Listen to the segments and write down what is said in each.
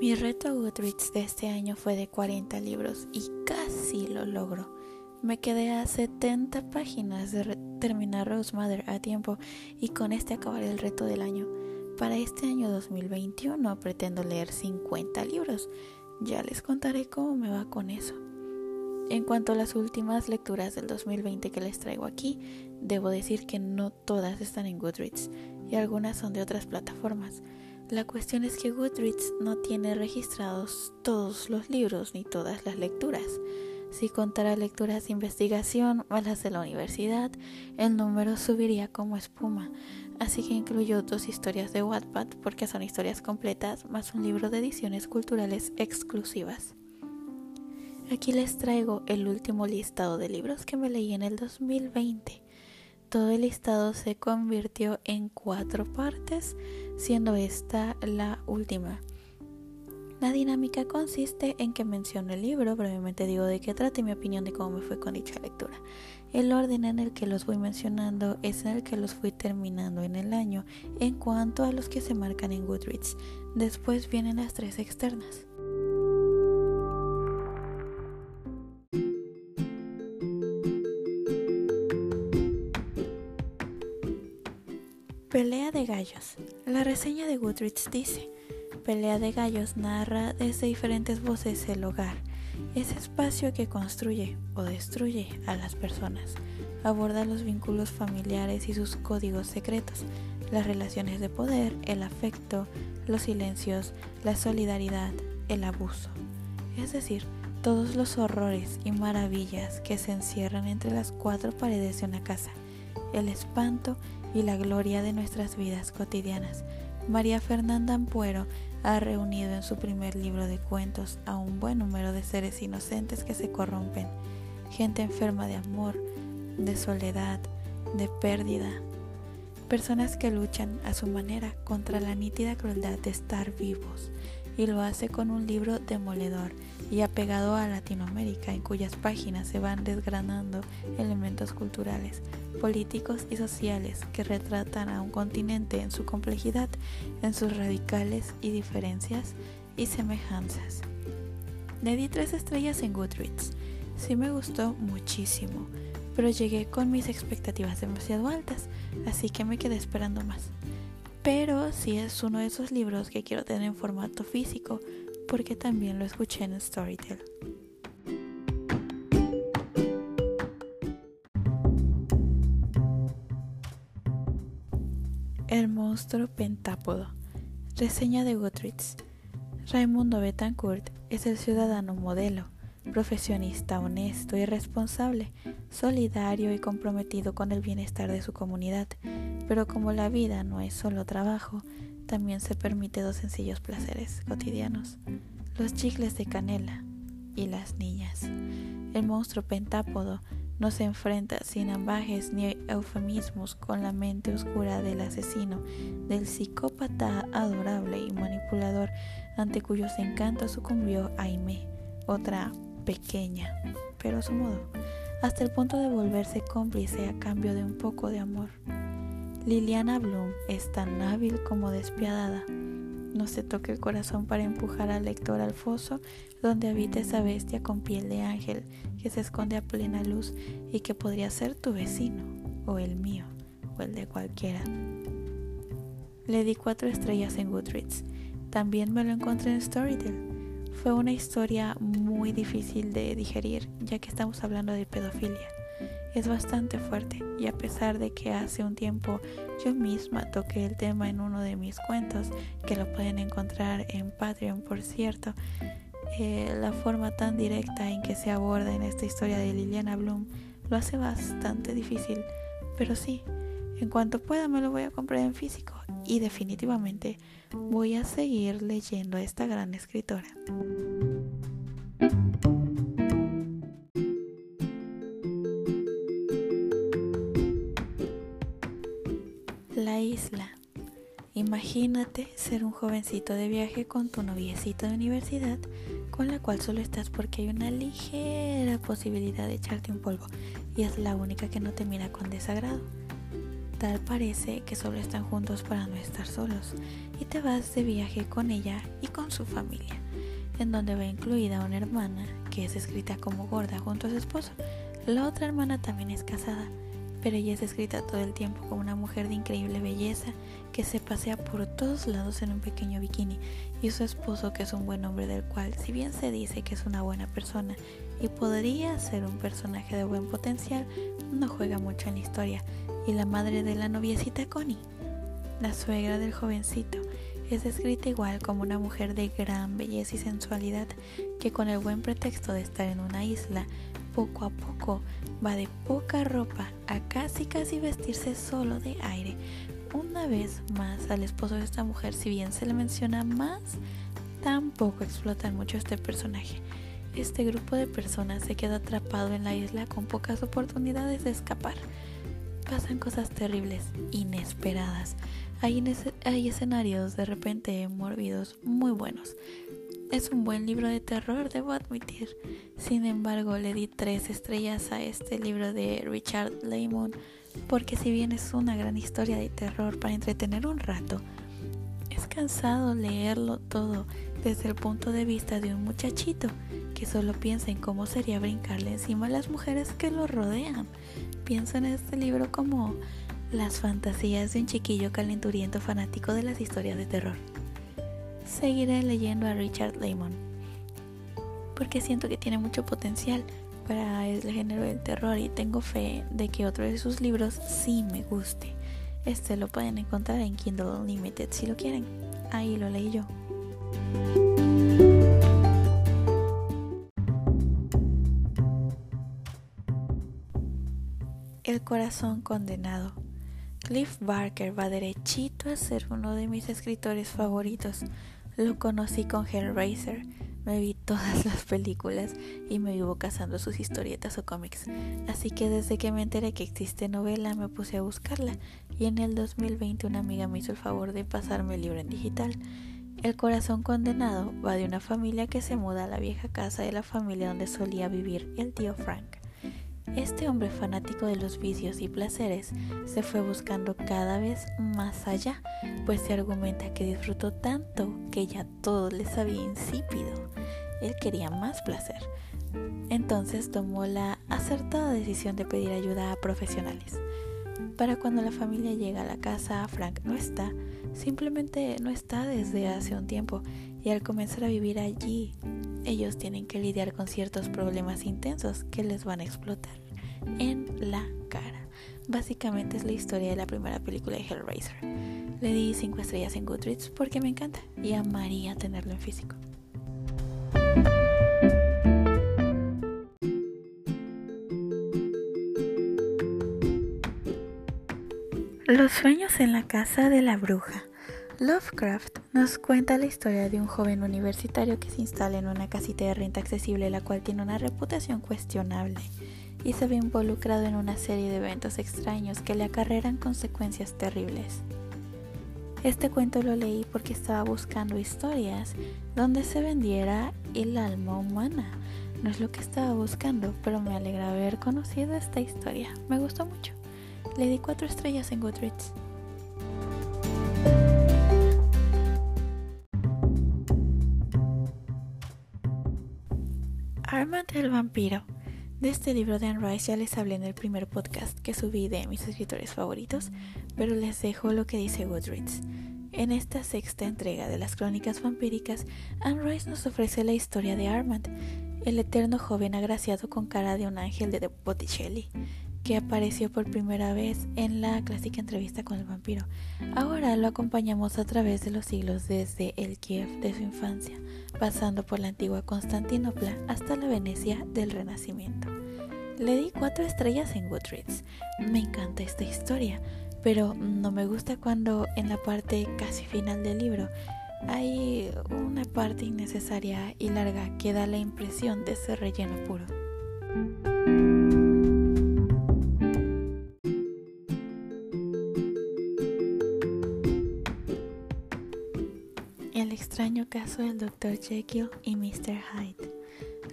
Mi reto Goodreads de este año fue de 40 libros y casi lo logro. Me quedé a 70 páginas de terminar Rose Mother a tiempo y con este acabaré el reto del año. Para este año 2021 pretendo leer 50 libros. Ya les contaré cómo me va con eso. En cuanto a las últimas lecturas del 2020 que les traigo aquí, debo decir que no todas están en Goodreads y algunas son de otras plataformas. La cuestión es que Goodreads no tiene registrados todos los libros ni todas las lecturas. Si contara lecturas de investigación o las de la universidad, el número subiría como espuma. Así que incluyo dos historias de Wattpad porque son historias completas más un libro de ediciones culturales exclusivas. Aquí les traigo el último listado de libros que me leí en el 2020 todo el listado se convirtió en cuatro partes, siendo esta la última. La dinámica consiste en que menciono el libro, brevemente digo de qué trata y mi opinión de cómo me fue con dicha lectura. El orden en el que los voy mencionando es en el que los fui terminando en el año en cuanto a los que se marcan en Goodreads. Después vienen las tres externas. Pelea de gallos. La reseña de Goodreads dice, Pelea de gallos narra desde diferentes voces el hogar, ese espacio que construye o destruye a las personas. Aborda los vínculos familiares y sus códigos secretos, las relaciones de poder, el afecto, los silencios, la solidaridad, el abuso. Es decir, todos los horrores y maravillas que se encierran entre las cuatro paredes de una casa, el espanto y la gloria de nuestras vidas cotidianas. María Fernanda Ampuero ha reunido en su primer libro de cuentos a un buen número de seres inocentes que se corrompen, gente enferma de amor, de soledad, de pérdida, personas que luchan a su manera contra la nítida crueldad de estar vivos, y lo hace con un libro demoledor y apegado a Latinoamérica, en cuyas páginas se van desgranando elementos culturales, políticos y sociales que retratan a un continente en su complejidad, en sus radicales y diferencias y semejanzas. Le di tres estrellas en Goodreads. Sí me gustó muchísimo, pero llegué con mis expectativas demasiado altas, así que me quedé esperando más. Pero sí es uno de esos libros que quiero tener en formato físico, porque también lo escuché en Storytel. El monstruo pentápodo. Reseña de Goodreads. Raimundo Betancourt es el ciudadano modelo, profesionista honesto y responsable, solidario y comprometido con el bienestar de su comunidad. Pero como la vida no es solo trabajo, también se permite dos sencillos placeres cotidianos, los chicles de canela y las niñas. El monstruo pentápodo no se enfrenta sin ambajes ni eufemismos con la mente oscura del asesino, del psicópata adorable y manipulador ante cuyos encantos sucumbió Aime, otra pequeña, pero a su modo, hasta el punto de volverse cómplice a cambio de un poco de amor. Liliana Bloom es tan hábil como despiadada no se toque el corazón para empujar al lector al foso donde habita esa bestia con piel de ángel que se esconde a plena luz y que podría ser tu vecino, o el mío, o el de cualquiera. Le di cuatro estrellas en Goodreads. También me lo encontré en Storytel. Fue una historia muy difícil de digerir, ya que estamos hablando de pedofilia es bastante fuerte y a pesar de que hace un tiempo yo misma toqué el tema en uno de mis cuentos, que lo pueden encontrar en Patreon por cierto, eh, la forma tan directa en que se aborda en esta historia de Liliana Bloom lo hace bastante difícil, pero sí, en cuanto pueda me lo voy a comprar en físico y definitivamente voy a seguir leyendo a esta gran escritora. Imagínate ser un jovencito de viaje con tu noviecito de universidad con la cual solo estás porque hay una ligera posibilidad de echarte un polvo y es la única que no te mira con desagrado. tal parece que solo están juntos para no estar solos y te vas de viaje con ella y con su familia, en donde va incluida una hermana que es escrita como gorda junto a su esposo. La otra hermana también es casada, pero ella es escrita todo el tiempo como una mujer de increíble belleza que se pasea por todos lados en un pequeño bikini. Y su esposo que es un buen hombre del cual si bien se dice que es una buena persona y podría ser un personaje de buen potencial, no juega mucho en la historia. Y la madre de la noviecita Connie, la suegra del jovencito, es descrita igual como una mujer de gran belleza y sensualidad que con el buen pretexto de estar en una isla, poco a poco va de poca ropa a casi casi vestirse solo de aire. Una vez más al esposo de esta mujer, si bien se le menciona más, tampoco explotan mucho este personaje. Este grupo de personas se queda atrapado en la isla con pocas oportunidades de escapar pasan cosas terribles, inesperadas. Hay, hay escenarios de repente morbidos muy buenos. Es un buen libro de terror, debo admitir. Sin embargo, le di tres estrellas a este libro de Richard Lemon porque si bien es una gran historia de terror para entretener un rato, es cansado leerlo todo desde el punto de vista de un muchachito que solo piensa en cómo sería brincarle encima a las mujeres que lo rodean. Pienso en este libro como las fantasías de un chiquillo calenturiento fanático de las historias de terror. Seguiré leyendo a Richard Lemon porque siento que tiene mucho potencial para el género del terror y tengo fe de que otro de sus libros sí me guste. Este lo pueden encontrar en Kindle Unlimited si lo quieren. Ahí lo leí yo. El corazón condenado. Cliff Barker va derechito a ser uno de mis escritores favoritos. Lo conocí con Hellraiser, me vi todas las películas y me vivo cazando sus historietas o cómics. Así que desde que me enteré que existe novela me puse a buscarla y en el 2020 una amiga me hizo el favor de pasarme el libro en digital. El corazón condenado va de una familia que se muda a la vieja casa de la familia donde solía vivir el tío Frank. Este hombre fanático de los vicios y placeres se fue buscando cada vez más allá, pues se argumenta que disfrutó tanto que ya todo le sabía insípido. Él quería más placer. Entonces tomó la acertada decisión de pedir ayuda a profesionales. Para cuando la familia llega a la casa, Frank no está, simplemente no está desde hace un tiempo y al comenzar a vivir allí, ellos tienen que lidiar con ciertos problemas intensos que les van a explotar en la cara. Básicamente es la historia de la primera película de Hellraiser. Le di 5 estrellas en Goodreads porque me encanta y amaría tenerlo en físico. Los sueños en la casa de la bruja. Lovecraft nos cuenta la historia de un joven universitario que se instala en una casita de renta accesible la cual tiene una reputación cuestionable y se ve involucrado en una serie de eventos extraños que le acarreran consecuencias terribles. Este cuento lo leí porque estaba buscando historias donde se vendiera el alma humana. No es lo que estaba buscando, pero me alegra haber conocido esta historia. Me gustó mucho. Le di cuatro estrellas en Goodreads. Armand el vampiro. De este libro de Anne Rice ya les hablé en el primer podcast que subí de mis escritores favoritos, pero les dejo lo que dice Goodreads. En esta sexta entrega de las crónicas vampíricas, Anne Rice nos ofrece la historia de Armand, el eterno joven agraciado con cara de un ángel de Botticelli, que apareció por primera vez en la clásica entrevista con el vampiro. Ahora lo acompañamos a través de los siglos desde el Kiev de su infancia, pasando por la antigua Constantinopla hasta la Venecia del Renacimiento. Le di cuatro estrellas en Goodreads. Me encanta esta historia, pero no me gusta cuando en la parte casi final del libro hay una parte innecesaria y larga que da la impresión de ser relleno puro. Caso del Dr. Jekyll y Mr. Hyde.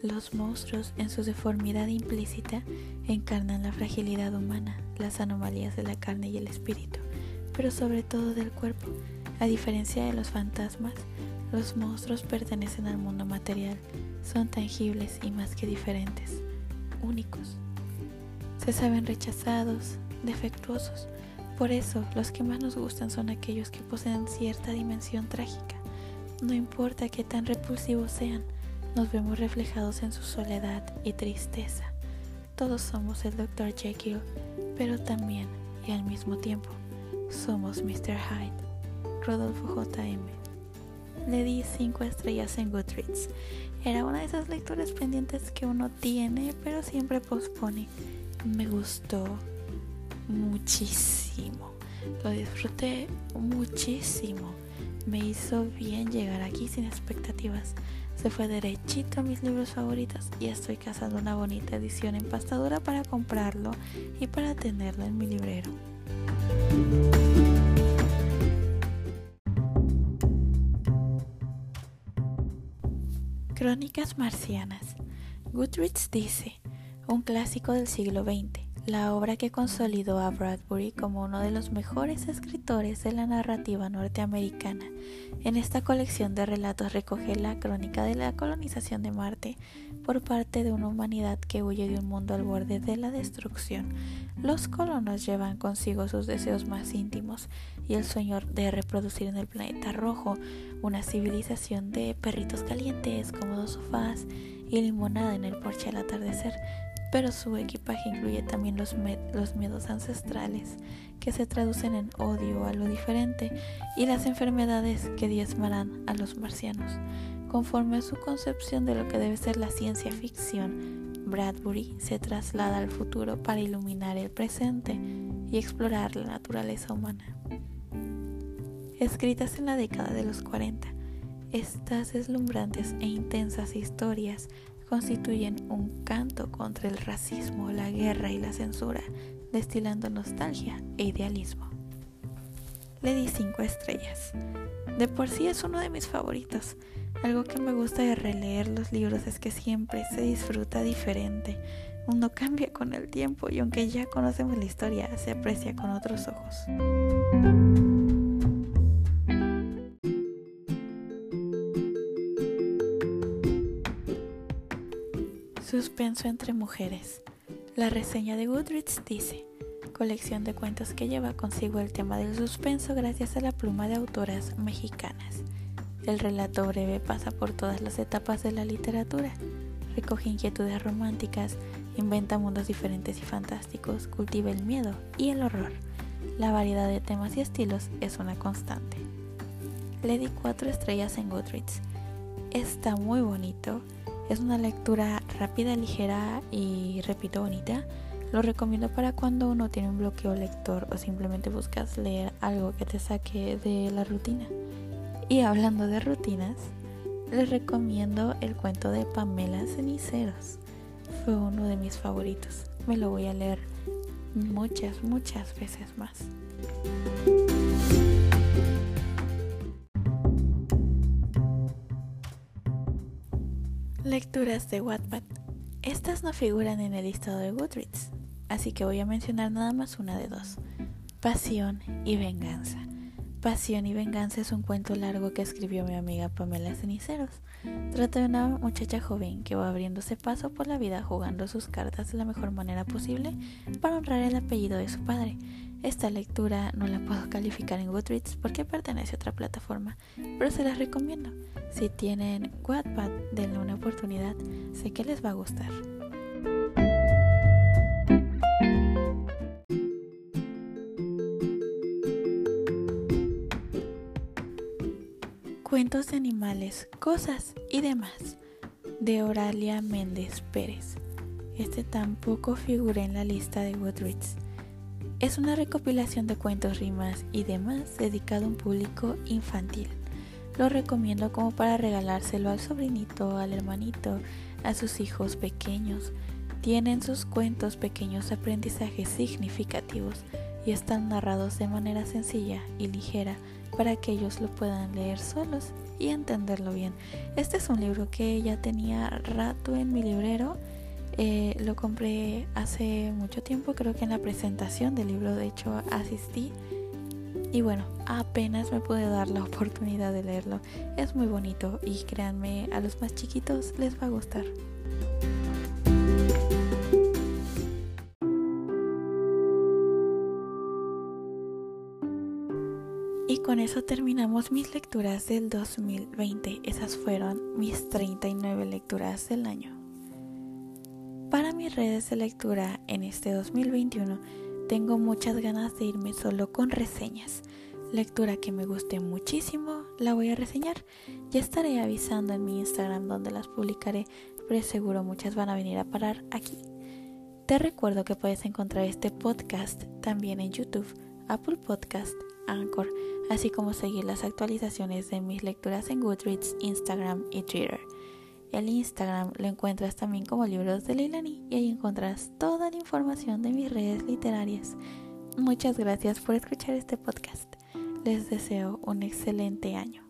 Los monstruos, en su deformidad implícita, Encarnan la fragilidad humana, las anomalías de la carne y el espíritu, pero sobre todo del cuerpo. A diferencia de los fantasmas, los monstruos pertenecen al mundo material, son tangibles y más que diferentes, únicos. Se saben rechazados, defectuosos, por eso los que más nos gustan son aquellos que poseen cierta dimensión trágica. No importa qué tan repulsivos sean, nos vemos reflejados en su soledad y tristeza. Todos somos el Dr. Jekyll, pero también y al mismo tiempo somos Mr. Hyde. Rodolfo J.M. Le di 5 estrellas en Goodreads. Era una de esas lecturas pendientes que uno tiene, pero siempre pospone. Me gustó muchísimo. Lo disfruté muchísimo. Me hizo bien llegar aquí sin expectativas. Se fue derechito a mis libros favoritos y estoy cazando una bonita edición en pastadura para comprarlo y para tenerlo en mi librero. Crónicas Marcianas. Goodreads dice, un clásico del siglo XX la obra que consolidó a Bradbury como uno de los mejores escritores de la narrativa norteamericana. En esta colección de relatos recoge la crónica de la colonización de Marte por parte de una humanidad que huye de un mundo al borde de la destrucción. Los colonos llevan consigo sus deseos más íntimos y el sueño de reproducir en el planeta rojo una civilización de perritos calientes, cómodos sofás y limonada en el porche al atardecer pero su equipaje incluye también los, miedos ancestrales que se traducen en odio a lo diferente y las enfermedades que diezmarán a los marcianos. Conforme a su concepción de lo que debe ser la ciencia ficción, Bradbury se traslada al futuro para iluminar el presente y explorar la naturaleza humana. Escritas en la década de los 40, estas deslumbrantes e intensas historias constituyen un canto contra el racismo, la guerra y la censura, destilando nostalgia e idealismo. Le di 5 estrellas. De por sí es uno de mis favoritos. Algo que me gusta de releer los libros es que siempre se disfruta diferente. Uno cambia con el tiempo y aunque ya conocemos la historia, se aprecia con otros ojos. Suspenso entre mujeres. La reseña de Goodreads dice, colección de cuentos que lleva consigo el tema del suspenso gracias a la pluma de autoras mexicanas. El relato breve pasa por todas las etapas de la literatura, recoge inquietudes románticas, inventa mundos diferentes y fantásticos, cultiva el miedo y el horror. La variedad de temas y estilos es una constante. Le di cuatro estrellas en Goodreads. Está muy bonito es una lectura rápida, ligera y, repito, bonita. Lo recomiendo para cuando uno tiene un bloqueo lector o simplemente buscas leer algo que te saque de la rutina. Y hablando de rutinas, les recomiendo el cuento de Pamela Ceniceros. Fue uno de mis favoritos. Me lo voy a leer muchas, muchas veces más. Lecturas de Wattpad. Estas no figuran en el listado de Goodreads, así que voy a mencionar nada más una de dos. Pasión y venganza. Pasión y venganza es un cuento largo que escribió mi amiga Pamela Ceniceros. Trata de una muchacha joven que va abriéndose paso por la vida jugando sus cartas de la mejor manera posible para honrar el apellido de su padre esta lectura no la puedo calificar en Goodreads porque pertenece a otra plataforma, pero se las recomiendo. Si tienen Wattpad, denle una oportunidad, sé que les va a gustar. Cuentos de animales, cosas y demás, de Oralia Méndez Pérez. Este tampoco figura en la lista de Goodreads. Es una recopilación de cuentos, rimas y demás dedicado a un público infantil. Lo recomiendo como para regalárselo al sobrinito, al hermanito, a sus hijos pequeños. Tienen sus cuentos pequeños aprendizajes significativos y están narrados de manera sencilla y ligera para que ellos lo puedan leer solos y entenderlo bien. Este es un libro que ya tenía rato en mi librero Eh, lo compré hace mucho tiempo, creo que en la presentación del libro de hecho asistí. Y bueno, apenas me pude dar la oportunidad de leerlo. Es muy bonito y créanme, a los más chiquitos les va a gustar. Y con eso terminamos mis lecturas del 2020. Esas fueron mis 39 lecturas del año. Redes de lectura en este 2021 tengo muchas ganas de irme solo con reseñas. Lectura que me guste muchísimo, la voy a reseñar. Ya estaré avisando en mi Instagram donde las publicaré, pero seguro muchas van a venir a parar aquí. Te recuerdo que puedes encontrar este podcast también en YouTube, Apple Podcast, Anchor, así como seguir las actualizaciones de mis lecturas en Goodreads, Instagram y Twitter. El Instagram lo encuentras también como Libros de Leilani y ahí encontrarás toda la información de mis redes literarias. Muchas gracias por escuchar este podcast. Les deseo un excelente año.